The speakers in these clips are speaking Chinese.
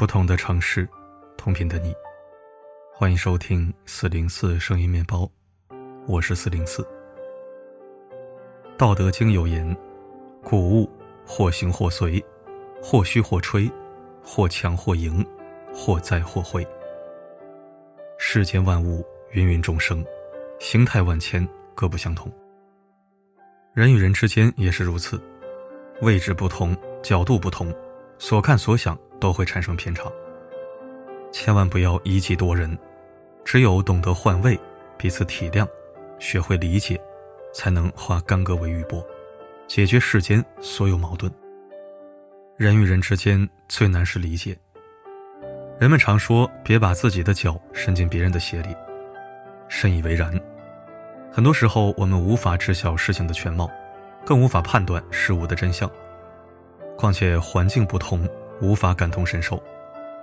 不同的城市，同频的你，欢迎收听四零四声音面包，我是四零四。道德经有言：“谷物或行或随，或虚或吹，或强或盈，或灾或惠。”世间万物，芸芸众生，形态万千，各不相同。人与人之间也是如此，位置不同，角度不同，所看所想。都会产生偏差。千万不要以己度人，只有懂得换位，彼此体谅，学会理解，才能化干戈为玉帛，解决世间所有矛盾。人与人之间最难是理解。人们常说，别把自己的脚伸进别人的鞋里，深以为然。很多时候，我们无法知晓事情的全貌，更无法判断事物的真相。况且环境不同。无法感同身受，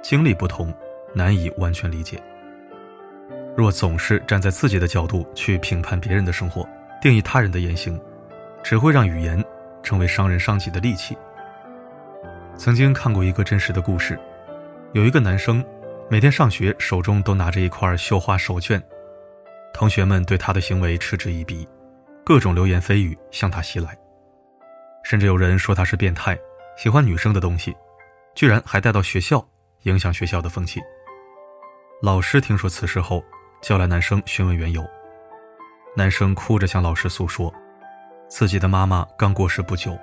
经历不同，难以完全理解。若总是站在自己的角度去评判别人的生活，定义他人的言行，只会让语言成为伤人伤己的利器。曾经看过一个真实的故事，有一个男生每天上学手中都拿着一块绣花手绢，同学们对他的行为嗤之以鼻，各种流言蜚语向他袭来，甚至有人说他是变态，喜欢女生的东西。居然还带到学校，影响学校的风气。老师听说此事后，叫来男生询问缘由。男生哭着向老师诉说，自己的妈妈刚过世不久，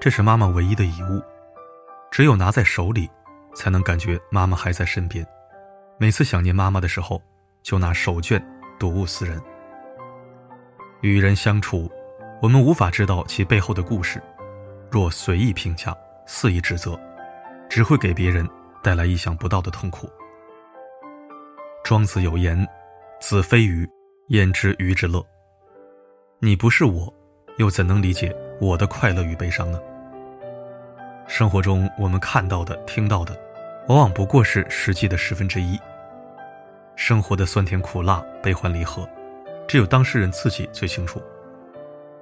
这是妈妈唯一的遗物，只有拿在手里，才能感觉妈妈还在身边。每次想念妈妈的时候，就拿手绢睹物思人。与人相处，我们无法知道其背后的故事，若随意评价，肆意指责。只会给别人带来意想不到的痛苦。庄子有言：“子非鱼，焉知鱼之乐？”你不是我，又怎能理解我的快乐与悲伤呢？生活中我们看到的、听到的，往往不过是实际的十分之一。生活的酸甜苦辣、悲欢离合，只有当事人自己最清楚。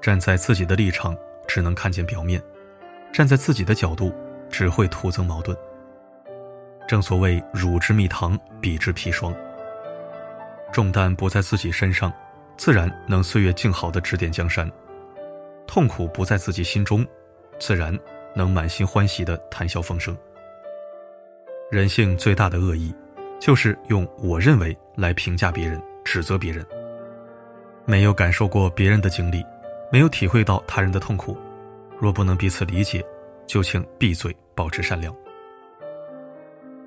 站在自己的立场，只能看见表面；站在自己的角度。只会徒增矛盾。正所谓“汝之蜜糖，彼之砒霜”。重担不在自己身上，自然能岁月静好的指点江山；痛苦不在自己心中，自然能满心欢喜的谈笑风生。人性最大的恶意，就是用“我认为”来评价别人、指责别人。没有感受过别人的经历，没有体会到他人的痛苦，若不能彼此理解。就请闭嘴，保持善良。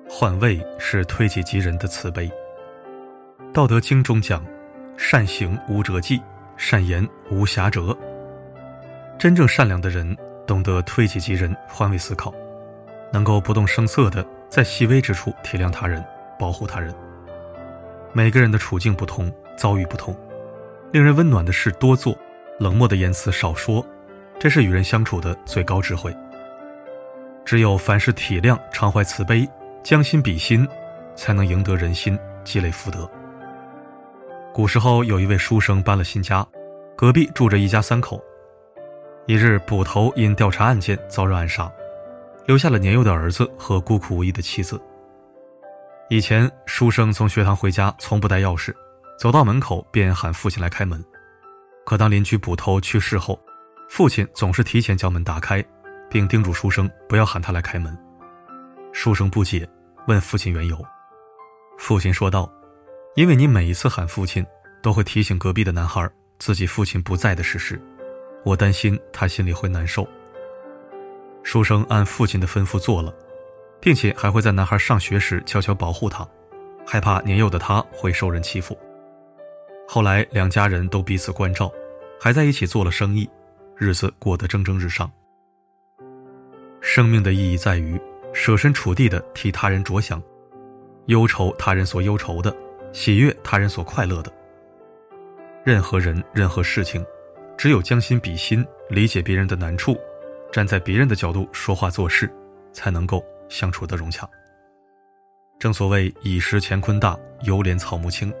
换位是推己及人的慈悲。道德经中讲：“善行无辙迹，善言无瑕谪。”真正善良的人懂得推己及人，换位思考，能够不动声色的在细微之处体谅他人，保护他人。每个人的处境不同，遭遇不同，令人温暖的事多做，冷漠的言辞少说，这是与人相处的最高智慧。只有凡事体谅、常怀慈悲、将心比心，才能赢得人心，积累福德。古时候有一位书生搬了新家，隔壁住着一家三口。一日，捕头因调查案件遭人暗杀，留下了年幼的儿子和孤苦无依的妻子。以前，书生从学堂回家从不带钥匙，走到门口便喊父亲来开门。可当邻居捕头去世后，父亲总是提前将门打开。并叮嘱书生不要喊他来开门。书生不解，问父亲缘由。父亲说道：“因为你每一次喊父亲，都会提醒隔壁的男孩自己父亲不在的事实，我担心他心里会难受。”书生按父亲的吩咐做了，并且还会在男孩上学时悄悄保护他，害怕年幼的他会受人欺负。后来两家人都彼此关照，还在一起做了生意，日子过得蒸蒸日上。生命的意义在于设身处地的替他人着想，忧愁他人所忧愁的，喜悦他人所快乐的。任何人、任何事情，只有将心比心，理解别人的难处，站在别人的角度说话做事，才能够相处得融洽。正所谓“以识乾坤大，犹怜草木青”。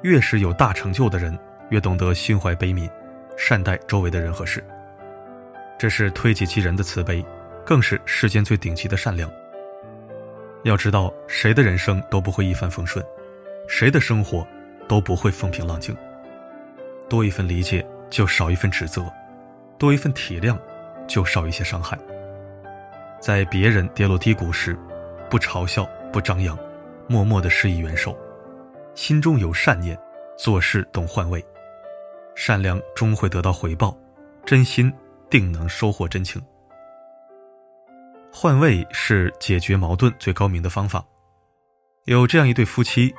越是有大成就的人，越懂得心怀悲悯，善待周围的人和事。这是推己及人的慈悲，更是世间最顶级的善良。要知道，谁的人生都不会一帆风顺，谁的生活都不会风平浪静。多一份理解，就少一份指责；多一份体谅，就少一些伤害。在别人跌落低谷时，不嘲笑，不张扬，默默的施以援手，心中有善念，做事懂换位，善良终会得到回报，真心定能收获真情。换位是解决矛盾最高明的方法。有这样一对夫妻，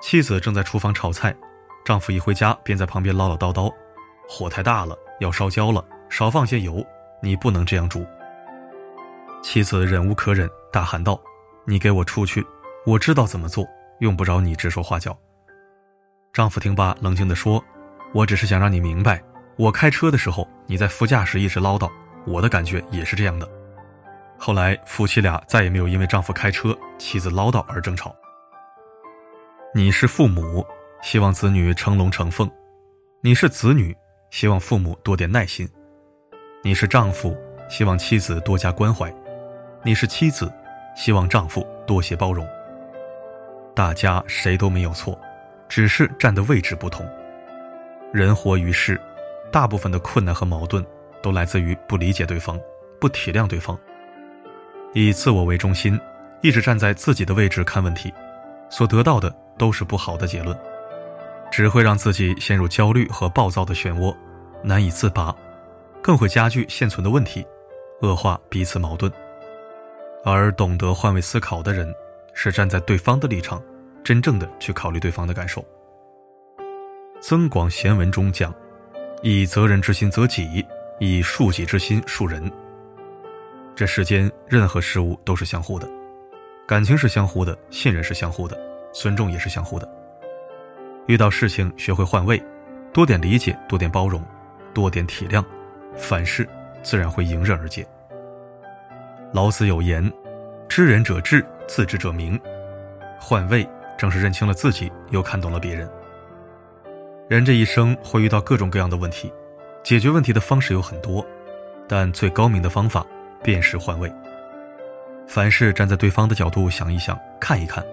妻子正在厨房炒菜，丈夫一回家便在旁边唠唠叨叨：“火太大了，要烧焦了，少放些油，你不能这样煮。”妻子忍无可忍，大喊道：“你给我出去！我知道怎么做，用不着你指手画脚。”丈夫听罢，冷静地说：“我只是想让你明白，我开车的时候，你在副驾驶一直唠叨，我的感觉也是这样的。”后来，夫妻俩再也没有因为丈夫开车、妻子唠叨而争吵。你是父母，希望子女成龙成凤；你是子女，希望父母多点耐心；你是丈夫，希望妻子多加关怀；你是妻子，希望丈夫多些包容。大家谁都没有错，只是站的位置不同。人活于世，大部分的困难和矛盾都来自于不理解对方、不体谅对方。以自我为中心，一直站在自己的位置看问题，所得到的都是不好的结论，只会让自己陷入焦虑和暴躁的漩涡，难以自拔，更会加剧现存的问题，恶化彼此矛盾。而懂得换位思考的人，是站在对方的立场，真正的去考虑对方的感受。《增广贤文》中讲：“以责人之心责己，以恕己之心恕人。”这世间任何事物都是相互的，感情是相互的，信任是相互的，尊重也是相互的。遇到事情学会换位，多点理解，多点包容，多点体谅，凡事自然会迎刃而解。老子有言：“知人者智，自知者明。”换位正是认清了自己，又看懂了别人。人这一生会遇到各种各样的问题，解决问题的方式有很多，但最高明的方法。便是换位，凡事站在对方的角度想一想、看一看，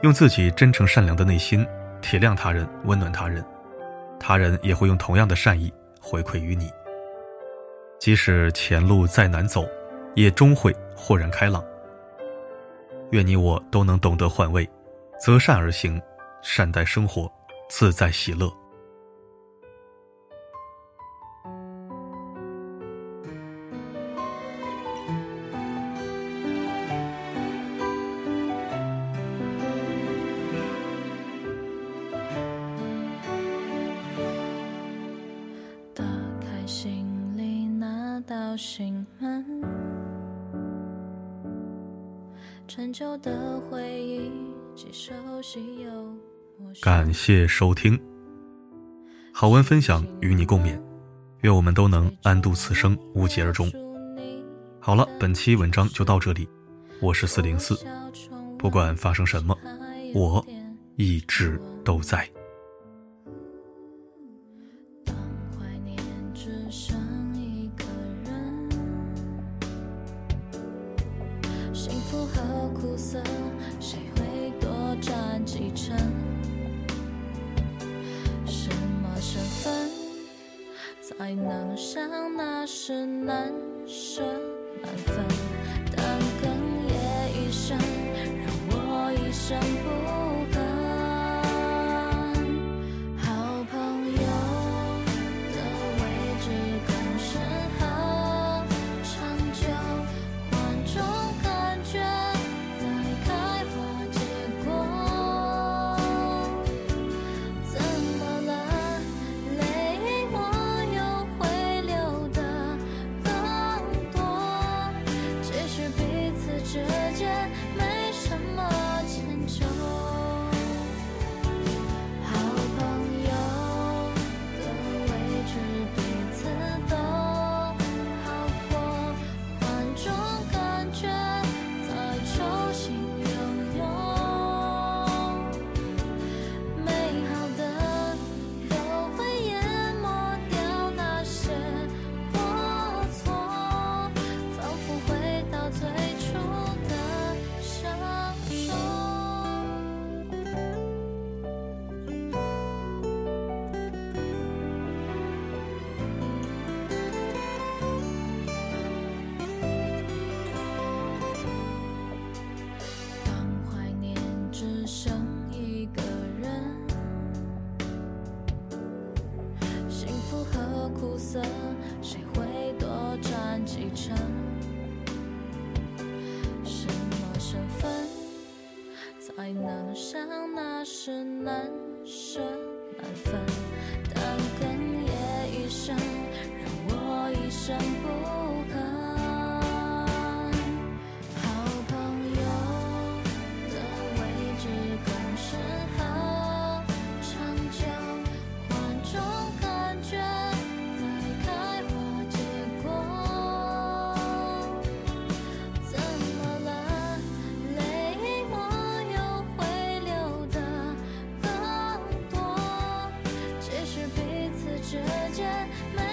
用自己真诚善良的内心体谅他人、温暖他人，他人也会用同样的善意回馈于你。即使前路再难走，也终会豁然开朗。愿你我都能懂得换位，择善而行，善待生活，自在喜乐。心门，陈旧的回忆，感谢收听，好文分享与你共勉，愿我们都能安度此生，无疾而终。好了，本期文章就到这里，我是四零四，不管发生什么，我一直都在。苦和苦涩，谁会多占几成？什么身份才能像那时难舍难分？苦涩，谁会多赚几成？什么身份才能像那时难？Mà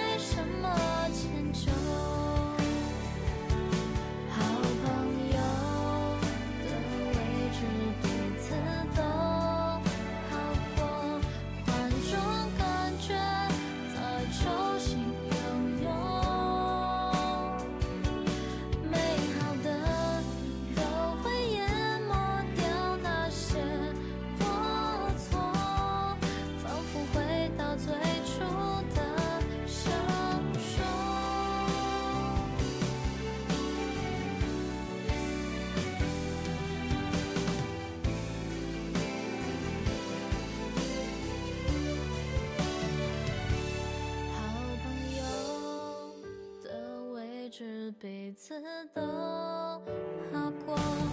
辈子都好过。